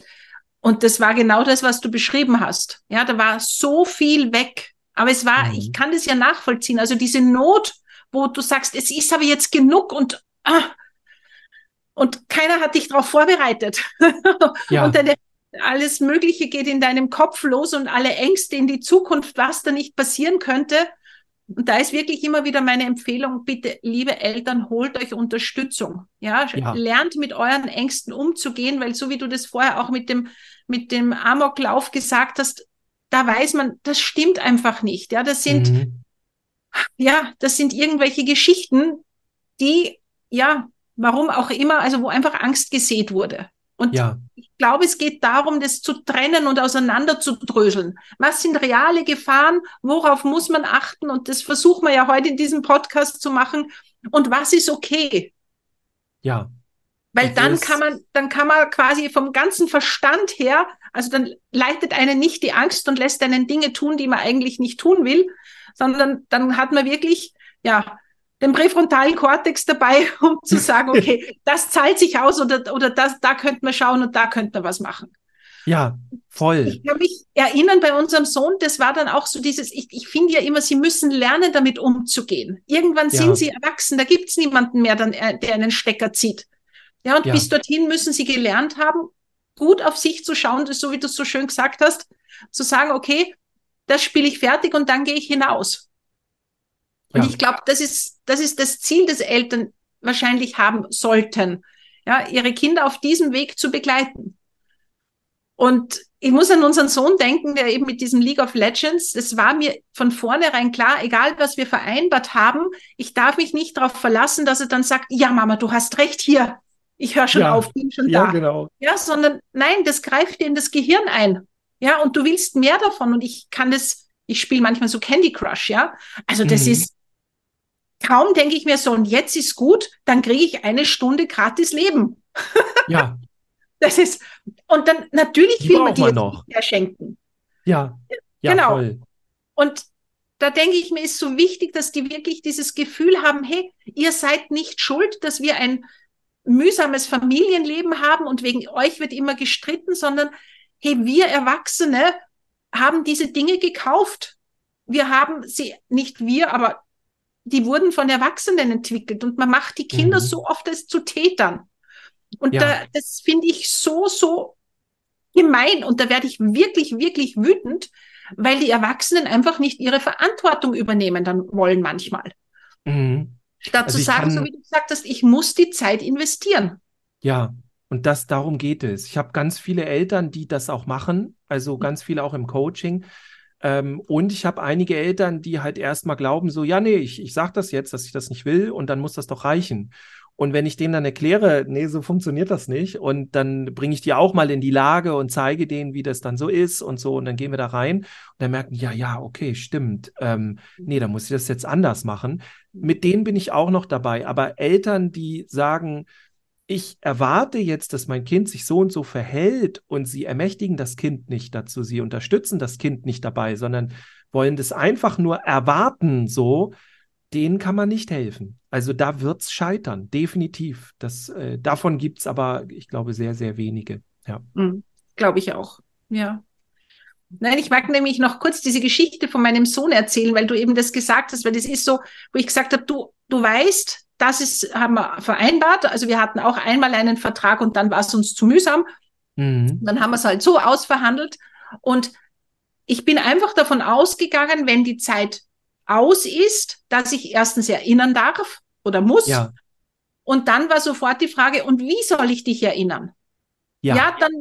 und das war genau das, was du beschrieben hast. Ja, da war so viel weg. Aber es war, mhm. ich kann das ja nachvollziehen. Also diese Not, wo du sagst, es ist aber jetzt genug und ah, und keiner hat dich darauf vorbereitet. Ja. und deine, alles Mögliche geht in deinem Kopf los und alle Ängste in die Zukunft, was da nicht passieren könnte. Und da ist wirklich immer wieder meine Empfehlung, bitte, liebe Eltern, holt euch Unterstützung. Ja, ja, lernt mit euren Ängsten umzugehen, weil so wie du das vorher auch mit dem, mit dem Amoklauf gesagt hast, da weiß man, das stimmt einfach nicht. Ja, das sind, mhm. Ja, das sind irgendwelche Geschichten, die, ja, warum auch immer, also wo einfach Angst gesät wurde. Und ja. ich glaube, es geht darum, das zu trennen und auseinander zu dröseln. Was sind reale Gefahren? Worauf muss man achten? Und das versuchen wir ja heute in diesem Podcast zu machen. Und was ist okay? Ja. Weil dann kann man, dann kann man quasi vom ganzen Verstand her, also dann leitet einen nicht die Angst und lässt einen Dinge tun, die man eigentlich nicht tun will, sondern dann hat man wirklich, ja, den präfrontalen Kortex dabei, um zu sagen, okay, das zahlt sich aus oder, oder das, da könnte man schauen und da könnte man was machen. Ja, voll. Ich kann mich erinnern bei unserem Sohn, das war dann auch so dieses, ich, ich finde ja immer, sie müssen lernen, damit umzugehen. Irgendwann ja. sind sie erwachsen, da gibt es niemanden mehr, dann, äh, der einen Stecker zieht. Ja, und ja. bis dorthin müssen sie gelernt haben, gut auf sich zu schauen, so wie du es so schön gesagt hast, zu sagen, okay, das spiele ich fertig und dann gehe ich hinaus. Und ja. ich glaube, das ist, das ist das Ziel, das Eltern wahrscheinlich haben sollten, ja, ihre Kinder auf diesem Weg zu begleiten. Und ich muss an unseren Sohn denken, der eben mit diesem League of Legends, das war mir von vornherein klar, egal was wir vereinbart haben, ich darf mich nicht darauf verlassen, dass er dann sagt, ja Mama, du hast recht hier, ich höre schon ja, auf, bin schon ja, da. Genau. Ja, sondern nein, das greift dir in das Gehirn ein. Ja, und du willst mehr davon und ich kann das, ich spiele manchmal so Candy Crush, ja. Also das mhm. ist, kaum denke ich mir so, und jetzt ist gut, dann kriege ich eine Stunde gratis Leben. Ja. das ist, und dann natürlich Die will man dir noch schenken. Ja. ja genau. Voll. Und da denke ich mir, ist so wichtig, dass die wirklich dieses Gefühl haben, hey, ihr seid nicht schuld, dass wir ein mühsames Familienleben haben und wegen euch wird immer gestritten, sondern hey, wir Erwachsene haben diese Dinge gekauft. Wir haben sie, nicht wir, aber die wurden von Erwachsenen entwickelt und man macht die Kinder mhm. so oft als zu Tätern. Und ja. da, das finde ich so, so gemein und da werde ich wirklich, wirklich wütend, weil die Erwachsenen einfach nicht ihre Verantwortung übernehmen dann wollen manchmal. Mhm. Statt also sagen, so wie du gesagt hast, ich muss die Zeit investieren. Ja, und das darum geht es. Ich habe ganz viele Eltern, die das auch machen, also mhm. ganz viele auch im Coaching. Ähm, und ich habe einige Eltern, die halt erstmal glauben, so, ja, nee, ich, ich sage das jetzt, dass ich das nicht will und dann muss das doch reichen. Und wenn ich denen dann erkläre, nee, so funktioniert das nicht, und dann bringe ich die auch mal in die Lage und zeige denen, wie das dann so ist und so, und dann gehen wir da rein und dann merken, ja, ja, okay, stimmt. Ähm, nee, dann muss ich das jetzt anders machen. Mit denen bin ich auch noch dabei. Aber Eltern, die sagen, ich erwarte jetzt, dass mein Kind sich so und so verhält und sie ermächtigen das Kind nicht dazu, sie unterstützen das Kind nicht dabei, sondern wollen das einfach nur erwarten, so, denen kann man nicht helfen. Also da wird es scheitern, definitiv. Das, äh, davon gibt es aber, ich glaube, sehr, sehr wenige. Ja. Mhm, glaube ich auch. Ja. Nein, ich mag nämlich noch kurz diese Geschichte von meinem Sohn erzählen, weil du eben das gesagt hast, weil das ist so, wo ich gesagt habe, du, du weißt, das ist, haben wir vereinbart. Also wir hatten auch einmal einen Vertrag und dann war es uns zu mühsam. Mhm. Dann haben wir es halt so ausverhandelt. Und ich bin einfach davon ausgegangen, wenn die Zeit aus ist, dass ich erstens erinnern darf oder muss. Ja. Und dann war sofort die Frage, und wie soll ich dich erinnern? Ja, ja dann,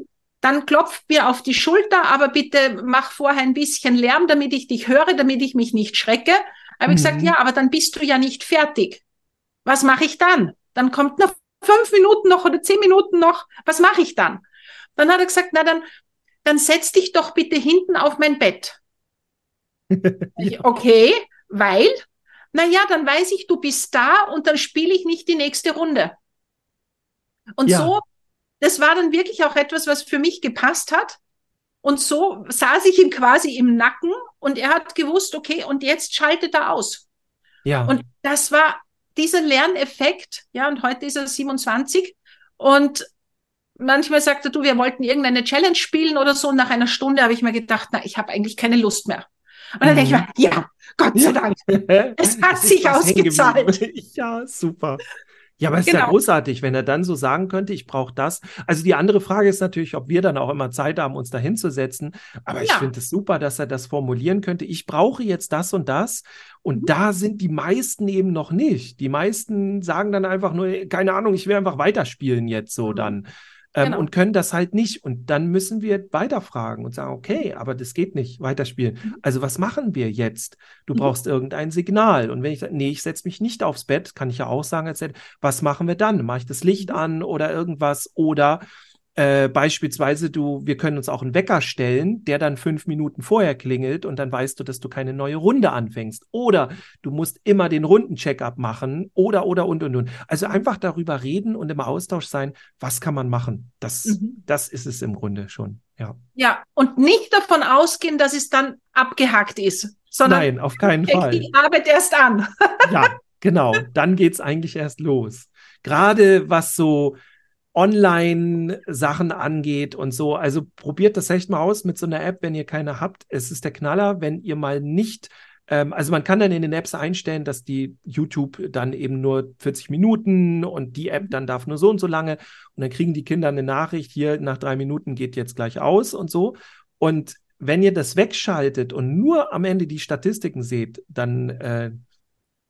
dann klopft mir auf die Schulter, aber bitte mach vorher ein bisschen Lärm, damit ich dich höre, damit ich mich nicht schrecke. Habe ich gesagt, mhm. ja, aber dann bist du ja nicht fertig. Was mache ich dann? Dann kommt noch fünf Minuten noch oder zehn Minuten noch. Was mache ich dann? Dann hat er gesagt, na dann, dann setz dich doch bitte hinten auf mein Bett. ich, okay, weil, na ja, dann weiß ich, du bist da und dann spiele ich nicht die nächste Runde. Und ja. so, das war dann wirklich auch etwas, was für mich gepasst hat. Und so saß ich ihm quasi im Nacken und er hat gewusst, okay, und jetzt schaltet er aus. Ja. Und das war dieser Lerneffekt, ja, und heute ist er 27 und manchmal sagt er, du, wir wollten irgendeine Challenge spielen oder so. Und nach einer Stunde habe ich mir gedacht, na, ich habe eigentlich keine Lust mehr. Und dann mhm. denke ich mir, ja, Gott sei Dank, es hat sich ausgezahlt. Ja, super. Ja, aber es genau. ist ja genau. großartig, wenn er dann so sagen könnte, ich brauche das. Also die andere Frage ist natürlich, ob wir dann auch immer Zeit haben, uns da hinzusetzen. Aber ja. ich finde es super, dass er das formulieren könnte. Ich brauche jetzt das und das. Und mhm. da sind die meisten eben noch nicht. Die meisten sagen dann einfach nur, keine Ahnung, ich will einfach weiterspielen jetzt so mhm. dann ähm, genau. und können das halt nicht. Und dann müssen wir weiterfragen und sagen, okay, aber das geht nicht, weiterspielen. Mhm. Also was machen wir jetzt? Du mhm. brauchst irgendein Signal. Und wenn ich sage, nee, ich setze mich nicht aufs Bett, kann ich ja auch sagen, als was machen wir dann? Mache ich das Licht mhm. an oder irgendwas? Oder äh, beispielsweise, du, wir können uns auch einen Wecker stellen, der dann fünf Minuten vorher klingelt und dann weißt du, dass du keine neue Runde anfängst. Oder du musst immer den Rundencheckup machen oder, oder, und, und, und. Also einfach darüber reden und im Austausch sein, was kann man machen. Das, mhm. das ist es im Grunde schon, ja. Ja, und nicht davon ausgehen, dass es dann abgehackt ist, sondern Nein, auf keinen Fall. die Arbeit erst an. ja, genau. Dann geht's eigentlich erst los. Gerade was so Online-Sachen angeht und so. Also probiert das echt mal aus mit so einer App, wenn ihr keine habt. Es ist der Knaller, wenn ihr mal nicht ähm, also man kann dann in den Apps einstellen, dass die YouTube dann eben nur 40 Minuten und die App dann darf nur so und so lange. Und dann kriegen die Kinder eine Nachricht, hier nach drei Minuten geht jetzt gleich aus und so. Und wenn ihr das wegschaltet und nur am Ende die Statistiken seht, dann äh,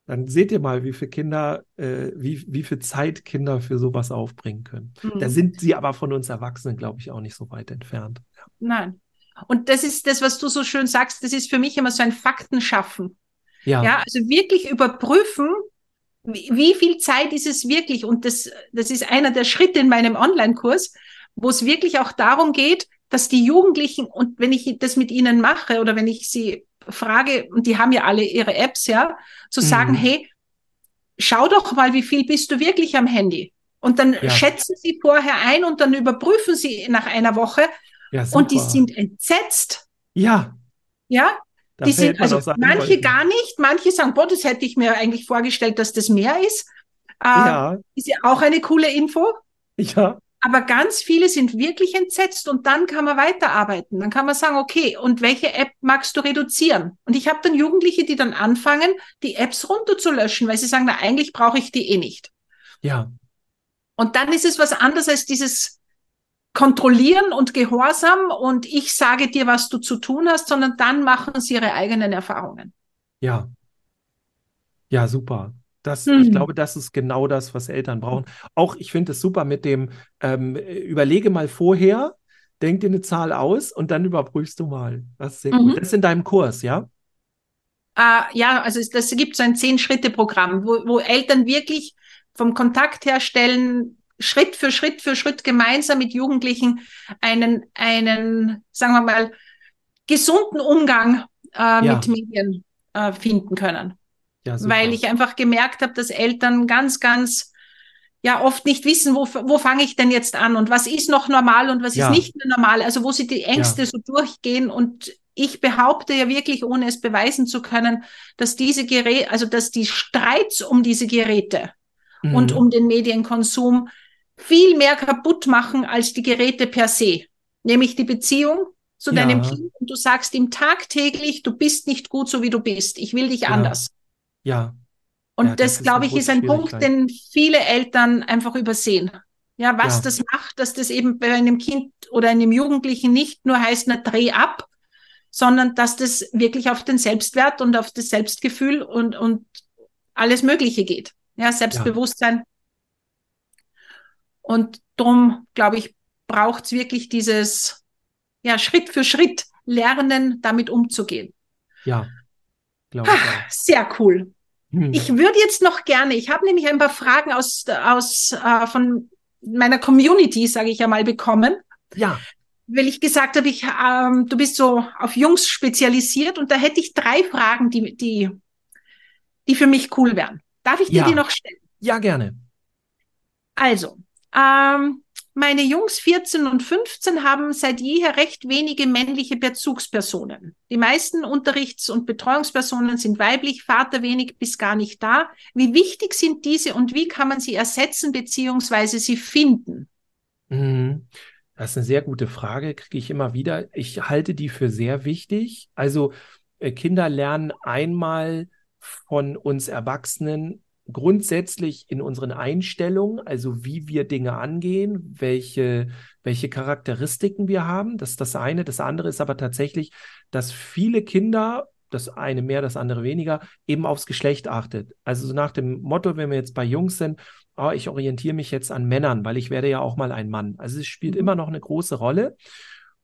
dann seht ihr mal, wie viele Kinder, äh, wie, wie viel Zeit Kinder für sowas aufbringen können. Mhm. Da sind sie aber von uns Erwachsenen, glaube ich, auch nicht so weit entfernt. Ja. Nein. Und das ist das, was du so schön sagst, das ist für mich immer so ein Faktenschaffen. Ja. ja also wirklich überprüfen, wie, wie viel Zeit ist es wirklich? Und das, das ist einer der Schritte in meinem Online-Kurs, wo es wirklich auch darum geht, dass die Jugendlichen, und wenn ich das mit ihnen mache oder wenn ich sie frage, und die haben ja alle ihre Apps, ja, zu sagen, mhm. hey, schau doch mal, wie viel bist du wirklich am Handy? Und dann ja. schätzen sie vorher ein und dann überprüfen sie nach einer Woche. Ja, und die sind entsetzt. Ja. Ja. Da die sind, also manche gar nicht, manche sagen, boah, das hätte ich mir eigentlich vorgestellt, dass das mehr ist. Äh, ja. Ist ja auch eine coole Info. Ja. Aber ganz viele sind wirklich entsetzt und dann kann man weiterarbeiten. Dann kann man sagen, okay, und welche App magst du reduzieren? Und ich habe dann Jugendliche, die dann anfangen, die Apps runterzulöschen, weil sie sagen, na, eigentlich brauche ich die eh nicht. Ja. Und dann ist es was anderes als dieses Kontrollieren und Gehorsam und ich sage dir, was du zu tun hast, sondern dann machen sie ihre eigenen Erfahrungen. Ja. Ja, super. Das, hm. Ich glaube, das ist genau das, was Eltern brauchen. Auch ich finde es super mit dem, ähm, überlege mal vorher, denk dir eine Zahl aus und dann überprüfst du mal. Das ist sehr mhm. gut. Das ist in deinem Kurs, ja? Uh, ja, also es, das gibt so ein Zehn-Schritte-Programm, wo, wo Eltern wirklich vom Kontakt herstellen, Schritt für Schritt für Schritt gemeinsam mit Jugendlichen einen, einen sagen wir mal, gesunden Umgang äh, ja. mit Medien äh, finden können. Ja, Weil ich einfach gemerkt habe, dass Eltern ganz, ganz ja oft nicht wissen, wo, wo fange ich denn jetzt an und was ist noch normal und was ja. ist nicht mehr normal, also wo sie die Ängste ja. so durchgehen und ich behaupte ja wirklich, ohne es beweisen zu können, dass diese Geräte, also dass die Streits um diese Geräte mhm. und um den Medienkonsum viel mehr kaputt machen als die Geräte per se, nämlich die Beziehung zu deinem Kind und du sagst ihm tagtäglich, du bist nicht gut so wie du bist, ich will dich anders. Ja. Und ja, das, das glaube ich, ist ein Punkt, den viele Eltern einfach übersehen. Ja, was ja. das macht, dass das eben bei einem Kind oder einem Jugendlichen nicht nur heißt, na, dreh ab, sondern dass das wirklich auf den Selbstwert und auf das Selbstgefühl und, und alles Mögliche geht. Ja, Selbstbewusstsein. Ja. Und darum, glaube ich, braucht es wirklich dieses, ja, Schritt für Schritt lernen, damit umzugehen. Ja, glaube ich. Auch. Sehr cool. Hm. Ich würde jetzt noch gerne, ich habe nämlich ein paar Fragen aus, aus äh, von meiner Community, sage ich ja mal, bekommen. Ja. Weil ich gesagt habe, ich, ähm, du bist so auf Jungs spezialisiert und da hätte ich drei Fragen, die, die, die für mich cool wären. Darf ich dir ja. die noch stellen? Ja, gerne. Also, ähm, meine Jungs 14 und 15 haben seit jeher recht wenige männliche Bezugspersonen. Die meisten Unterrichts- und Betreuungspersonen sind weiblich, Vater wenig bis gar nicht da. Wie wichtig sind diese und wie kann man sie ersetzen bzw. sie finden? Mhm. Das ist eine sehr gute Frage, kriege ich immer wieder. Ich halte die für sehr wichtig. Also äh, Kinder lernen einmal von uns Erwachsenen grundsätzlich in unseren Einstellungen, also wie wir Dinge angehen, welche, welche Charakteristiken wir haben. Das ist das eine. Das andere ist aber tatsächlich, dass viele Kinder, das eine mehr, das andere weniger, eben aufs Geschlecht achtet. Also so nach dem Motto, wenn wir jetzt bei Jungs sind, oh, ich orientiere mich jetzt an Männern, weil ich werde ja auch mal ein Mann. Also es spielt mhm. immer noch eine große Rolle.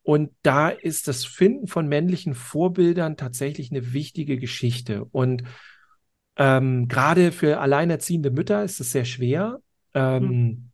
Und da ist das Finden von männlichen Vorbildern tatsächlich eine wichtige Geschichte. Und ähm, Gerade für alleinerziehende Mütter ist es sehr schwer. Ähm, mhm.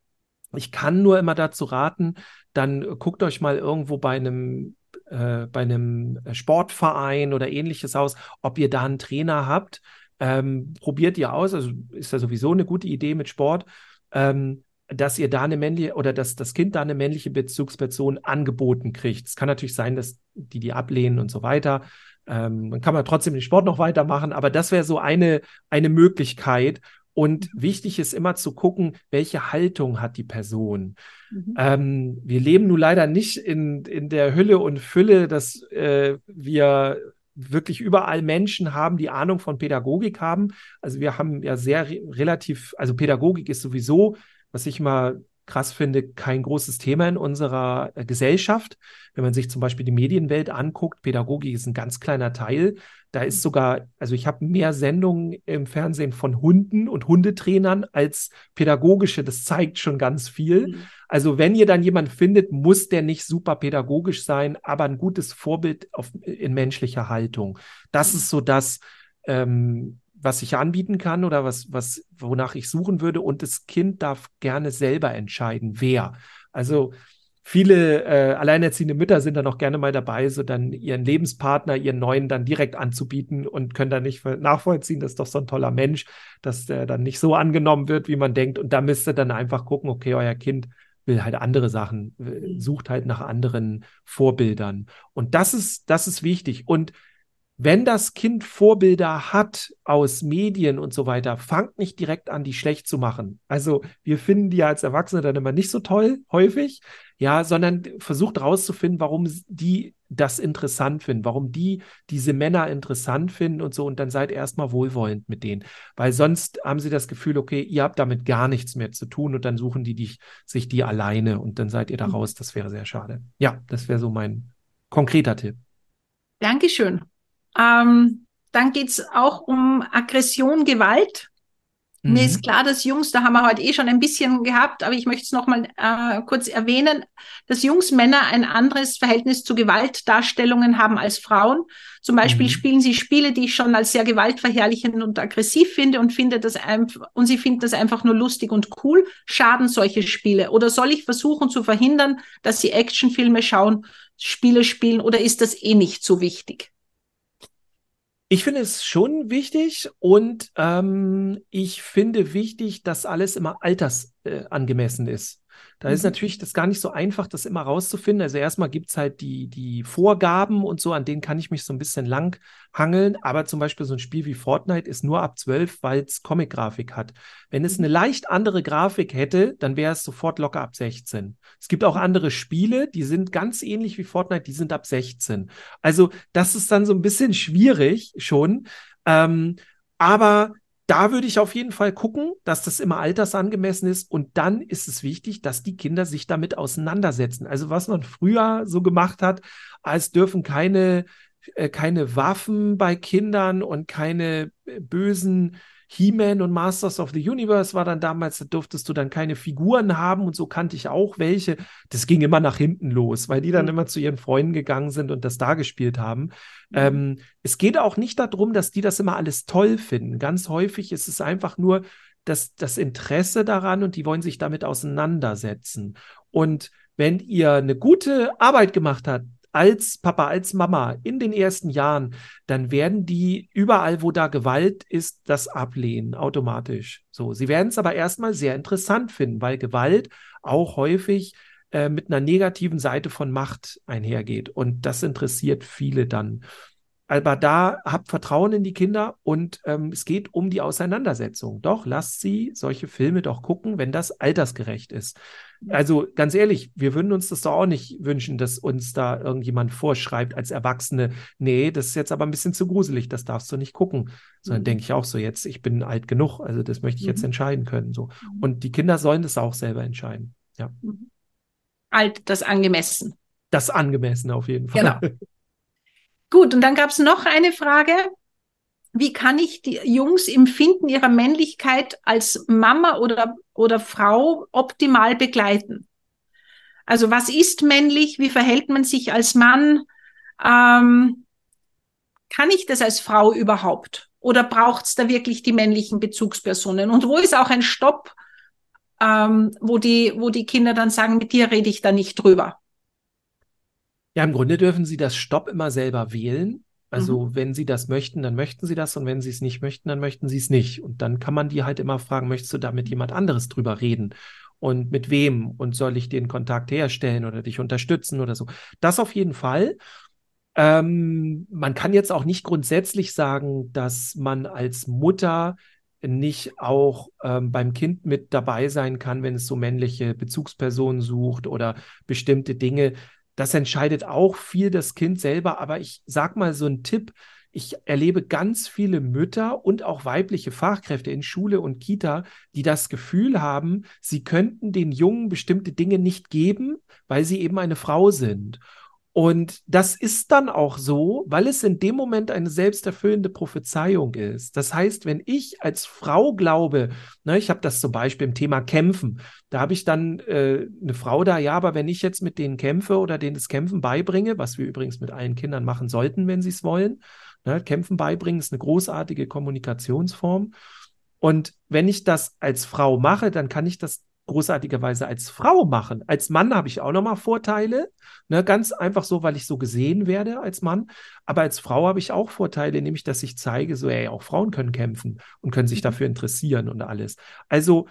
Ich kann nur immer dazu raten, dann guckt euch mal irgendwo bei einem äh, bei einem Sportverein oder ähnliches aus, ob ihr da einen Trainer habt. Ähm, probiert ihr aus, also ist ja sowieso eine gute Idee mit Sport, ähm, dass ihr da eine männliche oder dass das Kind da eine männliche Bezugsperson angeboten kriegt. Es kann natürlich sein, dass die die ablehnen und so weiter. Ähm, dann kann man trotzdem den Sport noch weitermachen, aber das wäre so eine, eine Möglichkeit. Und mhm. wichtig ist immer zu gucken, welche Haltung hat die Person. Mhm. Ähm, wir leben nun leider nicht in, in der Hülle und Fülle, dass äh, wir wirklich überall Menschen haben, die Ahnung von Pädagogik haben. Also wir haben ja sehr re relativ, also Pädagogik ist sowieso, was ich mal krass finde, kein großes Thema in unserer äh, Gesellschaft. Wenn man sich zum Beispiel die Medienwelt anguckt, Pädagogik ist ein ganz kleiner Teil. Da ist sogar, also ich habe mehr Sendungen im Fernsehen von Hunden und Hundetrainern als pädagogische. Das zeigt schon ganz viel. Mhm. Also wenn ihr dann jemanden findet, muss der nicht super pädagogisch sein, aber ein gutes Vorbild auf, in menschlicher Haltung. Das mhm. ist so das, ähm, was ich anbieten kann oder was, was, wonach ich suchen würde. Und das Kind darf gerne selber entscheiden, wer. Also viele äh, alleinerziehende Mütter sind dann auch gerne mal dabei, so dann ihren Lebenspartner, ihren neuen dann direkt anzubieten und können dann nicht nachvollziehen, das ist doch so ein toller Mensch, dass der dann nicht so angenommen wird, wie man denkt. Und da müsst ihr dann einfach gucken, okay, euer Kind will halt andere Sachen, sucht halt nach anderen Vorbildern. Und das ist, das ist wichtig. Und wenn das Kind Vorbilder hat aus Medien und so weiter, fangt nicht direkt an, die schlecht zu machen. Also wir finden die ja als Erwachsene dann immer nicht so toll, häufig, ja, sondern versucht rauszufinden, warum die das interessant finden, warum die diese Männer interessant finden und so und dann seid erstmal wohlwollend mit denen, weil sonst haben sie das Gefühl, okay, ihr habt damit gar nichts mehr zu tun und dann suchen die dich, sich die alleine und dann seid ihr da mhm. raus. Das wäre sehr schade. Ja, das wäre so mein konkreter Tipp. Dankeschön. Ähm, dann geht es auch um Aggression, Gewalt. Mhm. Mir ist klar, dass Jungs, da haben wir heute eh schon ein bisschen gehabt, aber ich möchte es nochmal äh, kurz erwähnen, dass Jungs Männer ein anderes Verhältnis zu Gewaltdarstellungen haben als Frauen. Zum Beispiel mhm. spielen sie Spiele, die ich schon als sehr gewaltverherrlichend und aggressiv finde und finde das einfach, und sie finden das einfach nur lustig und cool. Schaden solche Spiele? Oder soll ich versuchen zu verhindern, dass sie Actionfilme schauen, Spiele spielen oder ist das eh nicht so wichtig? Ich finde es schon wichtig und ähm, ich finde wichtig, dass alles immer altersangemessen äh, ist. Da mhm. ist natürlich das gar nicht so einfach, das immer rauszufinden. Also erstmal gibt es halt die, die Vorgaben und so, an denen kann ich mich so ein bisschen lang hangeln. Aber zum Beispiel so ein Spiel wie Fortnite ist nur ab 12, weil es Comic-Grafik hat. Wenn es mhm. eine leicht andere Grafik hätte, dann wäre es sofort locker ab 16. Es gibt auch andere Spiele, die sind ganz ähnlich wie Fortnite, die sind ab 16. Also das ist dann so ein bisschen schwierig schon. Ähm, aber da würde ich auf jeden Fall gucken, dass das immer altersangemessen ist. Und dann ist es wichtig, dass die Kinder sich damit auseinandersetzen. Also was man früher so gemacht hat, als dürfen keine, äh, keine Waffen bei Kindern und keine äh, bösen He-Man und Masters of the Universe war dann damals, da durftest du dann keine Figuren haben und so kannte ich auch welche. Das ging immer nach hinten los, weil die dann mhm. immer zu ihren Freunden gegangen sind und das da gespielt haben. Mhm. Ähm, es geht auch nicht darum, dass die das immer alles toll finden. Ganz häufig ist es einfach nur das, das Interesse daran und die wollen sich damit auseinandersetzen. Und wenn ihr eine gute Arbeit gemacht habt, als Papa, als Mama in den ersten Jahren, dann werden die überall, wo da Gewalt ist, das ablehnen, automatisch. So, sie werden es aber erstmal sehr interessant finden, weil Gewalt auch häufig äh, mit einer negativen Seite von Macht einhergeht. Und das interessiert viele dann. Aber da habt Vertrauen in die Kinder und ähm, es geht um die Auseinandersetzung. Doch, lasst sie solche Filme doch gucken, wenn das altersgerecht ist. Also ganz ehrlich, wir würden uns das doch auch nicht wünschen, dass uns da irgendjemand vorschreibt als Erwachsene, nee, das ist jetzt aber ein bisschen zu gruselig, das darfst du nicht gucken. Sondern mhm. denke ich auch so, jetzt, ich bin alt genug, also das möchte ich jetzt mhm. entscheiden können. So. Mhm. Und die Kinder sollen das auch selber entscheiden. Ja. Mhm. Alt, das angemessen. Das angemessen auf jeden Fall. Genau. Gut, und dann gab es noch eine Frage. Wie kann ich die Jungs im Finden ihrer Männlichkeit als Mama oder, oder Frau optimal begleiten? Also was ist männlich? Wie verhält man sich als Mann? Ähm, kann ich das als Frau überhaupt? Oder braucht es da wirklich die männlichen Bezugspersonen? Und wo ist auch ein Stopp, ähm, wo, die, wo die Kinder dann sagen, mit dir rede ich da nicht drüber? Ja, im Grunde dürfen Sie das Stopp immer selber wählen. Also mhm. wenn Sie das möchten, dann möchten Sie das und wenn Sie es nicht möchten, dann möchten Sie es nicht. Und dann kann man die halt immer fragen, möchtest du da mit jemand anderes drüber reden? Und mit wem? Und soll ich den Kontakt herstellen oder dich unterstützen oder so? Das auf jeden Fall. Ähm, man kann jetzt auch nicht grundsätzlich sagen, dass man als Mutter nicht auch ähm, beim Kind mit dabei sein kann, wenn es so männliche Bezugspersonen sucht oder bestimmte Dinge. Das entscheidet auch viel das Kind selber. Aber ich sag mal so einen Tipp. Ich erlebe ganz viele Mütter und auch weibliche Fachkräfte in Schule und Kita, die das Gefühl haben, sie könnten den Jungen bestimmte Dinge nicht geben, weil sie eben eine Frau sind. Und das ist dann auch so, weil es in dem Moment eine selbsterfüllende Prophezeiung ist. Das heißt, wenn ich als Frau glaube, ne, ich habe das zum Beispiel im Thema Kämpfen, da habe ich dann äh, eine Frau da, ja, aber wenn ich jetzt mit denen kämpfe oder denen das Kämpfen beibringe, was wir übrigens mit allen Kindern machen sollten, wenn sie es wollen, ne, Kämpfen beibringen ist eine großartige Kommunikationsform. Und wenn ich das als Frau mache, dann kann ich das großartigerweise als Frau machen. Als Mann habe ich auch nochmal Vorteile. Ne, ganz einfach so, weil ich so gesehen werde als Mann. Aber als Frau habe ich auch Vorteile, nämlich, dass ich zeige, so, ey, auch Frauen können kämpfen und können sich mhm. dafür interessieren und alles. Also,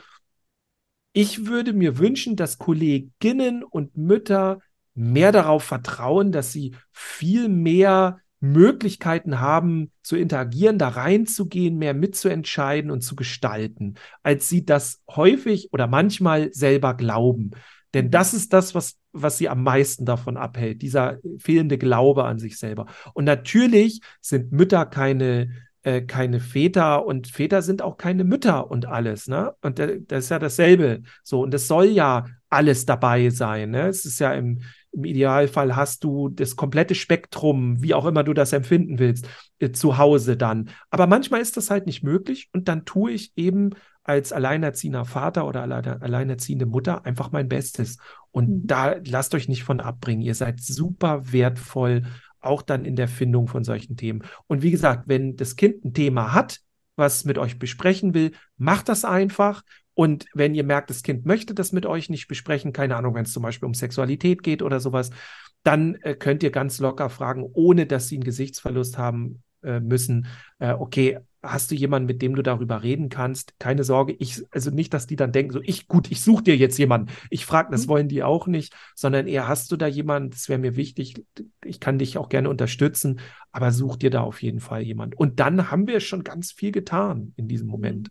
ich würde mir wünschen, dass Kolleginnen und Mütter mehr darauf vertrauen, dass sie viel mehr Möglichkeiten haben zu interagieren, da reinzugehen, mehr mitzuentscheiden und zu gestalten, als sie das häufig oder manchmal selber glauben. Denn mhm. das ist das, was, was sie am meisten davon abhält, dieser fehlende Glaube an sich selber. Und natürlich sind Mütter keine, äh, keine Väter und Väter sind auch keine Mütter und alles, ne? Und das ist ja dasselbe. So, und es soll ja alles dabei sein. Ne? Es ist ja im, im Idealfall hast du das komplette Spektrum, wie auch immer du das empfinden willst, äh, zu Hause dann. Aber manchmal ist das halt nicht möglich und dann tue ich eben als alleinerziehender Vater oder alleine, alleinerziehende Mutter einfach mein Bestes. Und mhm. da lasst euch nicht von abbringen. Ihr seid super wertvoll, auch dann in der Findung von solchen Themen. Und wie gesagt, wenn das Kind ein Thema hat, was mit euch besprechen will, macht das einfach. Und wenn ihr merkt, das Kind möchte das mit euch nicht besprechen, keine Ahnung, wenn es zum Beispiel um Sexualität geht oder sowas, dann äh, könnt ihr ganz locker fragen, ohne dass sie einen Gesichtsverlust haben äh, müssen, äh, okay, hast du jemanden, mit dem du darüber reden kannst? Keine Sorge, ich, also nicht, dass die dann denken, so, ich, gut, ich suche dir jetzt jemanden. Ich frage, das mhm. wollen die auch nicht, sondern eher hast du da jemanden, das wäre mir wichtig, ich kann dich auch gerne unterstützen, aber such dir da auf jeden Fall jemanden. Und dann haben wir schon ganz viel getan in diesem Moment.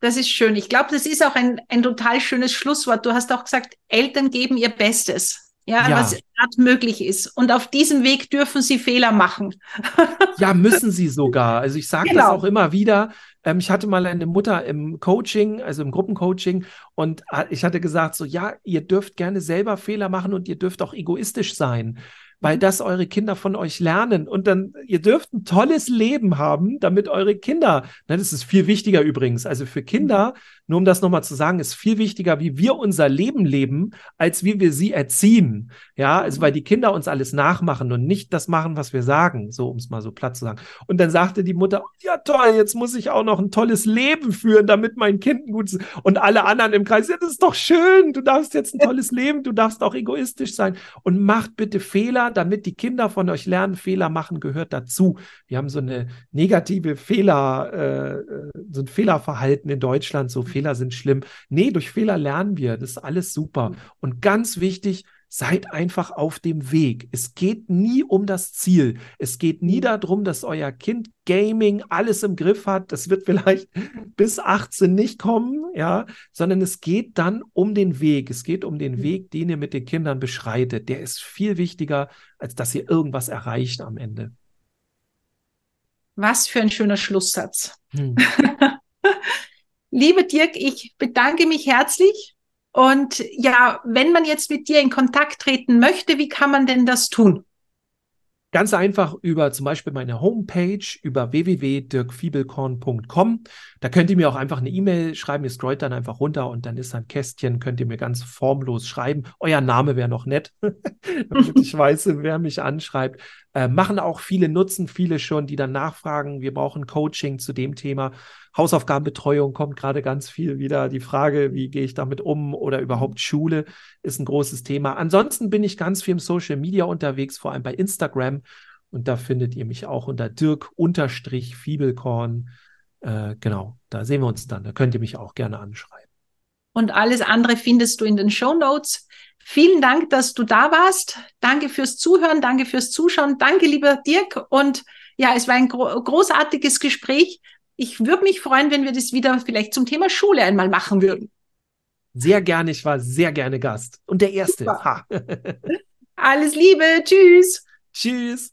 Das ist schön. Ich glaube, das ist auch ein, ein total schönes Schlusswort. Du hast auch gesagt, Eltern geben ihr Bestes. Ja, ja. was gerade möglich ist. Und auf diesem Weg dürfen sie Fehler machen. ja, müssen sie sogar. Also ich sage genau. das auch immer wieder. Ähm, ich hatte mal eine Mutter im Coaching, also im Gruppencoaching, und ich hatte gesagt, so ja, ihr dürft gerne selber Fehler machen und ihr dürft auch egoistisch sein weil mhm. das eure Kinder von euch lernen. Und dann, ihr dürft ein tolles Leben haben, damit eure Kinder, ne, das ist viel wichtiger übrigens, also für Kinder, mhm. Nur um das nochmal zu sagen, ist viel wichtiger, wie wir unser Leben leben, als wie wir sie erziehen. Ja, also weil die Kinder uns alles nachmachen und nicht das machen, was wir sagen, so um es mal so platt zu sagen. Und dann sagte die Mutter, ja toll, jetzt muss ich auch noch ein tolles Leben führen, damit mein Kind ein gutes und alle anderen im Kreis, ja, das ist doch schön, du darfst jetzt ein tolles Leben, du darfst auch egoistisch sein und macht bitte Fehler, damit die Kinder von euch lernen, Fehler machen gehört dazu. Wir haben so eine negative Fehler, äh, äh, so ein Fehlerverhalten in Deutschland, so Fehler sind schlimm. Nee, durch Fehler lernen wir, das ist alles super. Und ganz wichtig, seid einfach auf dem Weg. Es geht nie um das Ziel. Es geht nie darum, dass euer Kind Gaming alles im Griff hat. Das wird vielleicht bis 18 nicht kommen, ja, sondern es geht dann um den Weg. Es geht um den Weg, den ihr mit den Kindern beschreitet. Der ist viel wichtiger, als dass ihr irgendwas erreicht am Ende. Was für ein schöner Schlusssatz. Hm. Liebe Dirk, ich bedanke mich herzlich und ja, wenn man jetzt mit dir in Kontakt treten möchte, wie kann man denn das tun? Ganz einfach über zum Beispiel meine Homepage, über www.dirkfiebelkorn.com. Da könnt ihr mir auch einfach eine E-Mail schreiben. Ihr scrollt dann einfach runter und dann ist ein Kästchen, könnt ihr mir ganz formlos schreiben. Euer Name wäre noch nett, damit ich weiß, wer mich anschreibt. Äh, machen auch viele, nutzen viele schon, die dann nachfragen. Wir brauchen Coaching zu dem Thema. Hausaufgabenbetreuung kommt gerade ganz viel wieder. Die Frage, wie gehe ich damit um oder überhaupt Schule ist ein großes Thema. Ansonsten bin ich ganz viel im Social Media unterwegs, vor allem bei Instagram. Und da findet ihr mich auch unter Dirk-Fiebelkorn. Äh, genau, da sehen wir uns dann. Da könnt ihr mich auch gerne anschreiben. Und alles andere findest du in den Show Notes. Vielen Dank, dass du da warst. Danke fürs Zuhören, danke fürs Zuschauen. Danke, lieber Dirk. Und ja, es war ein gro großartiges Gespräch ich würde mich freuen, wenn wir das wieder vielleicht zum Thema Schule einmal machen würden. Sehr gerne, ich war sehr gerne Gast. Und der Erste. Alles Liebe, tschüss. Tschüss.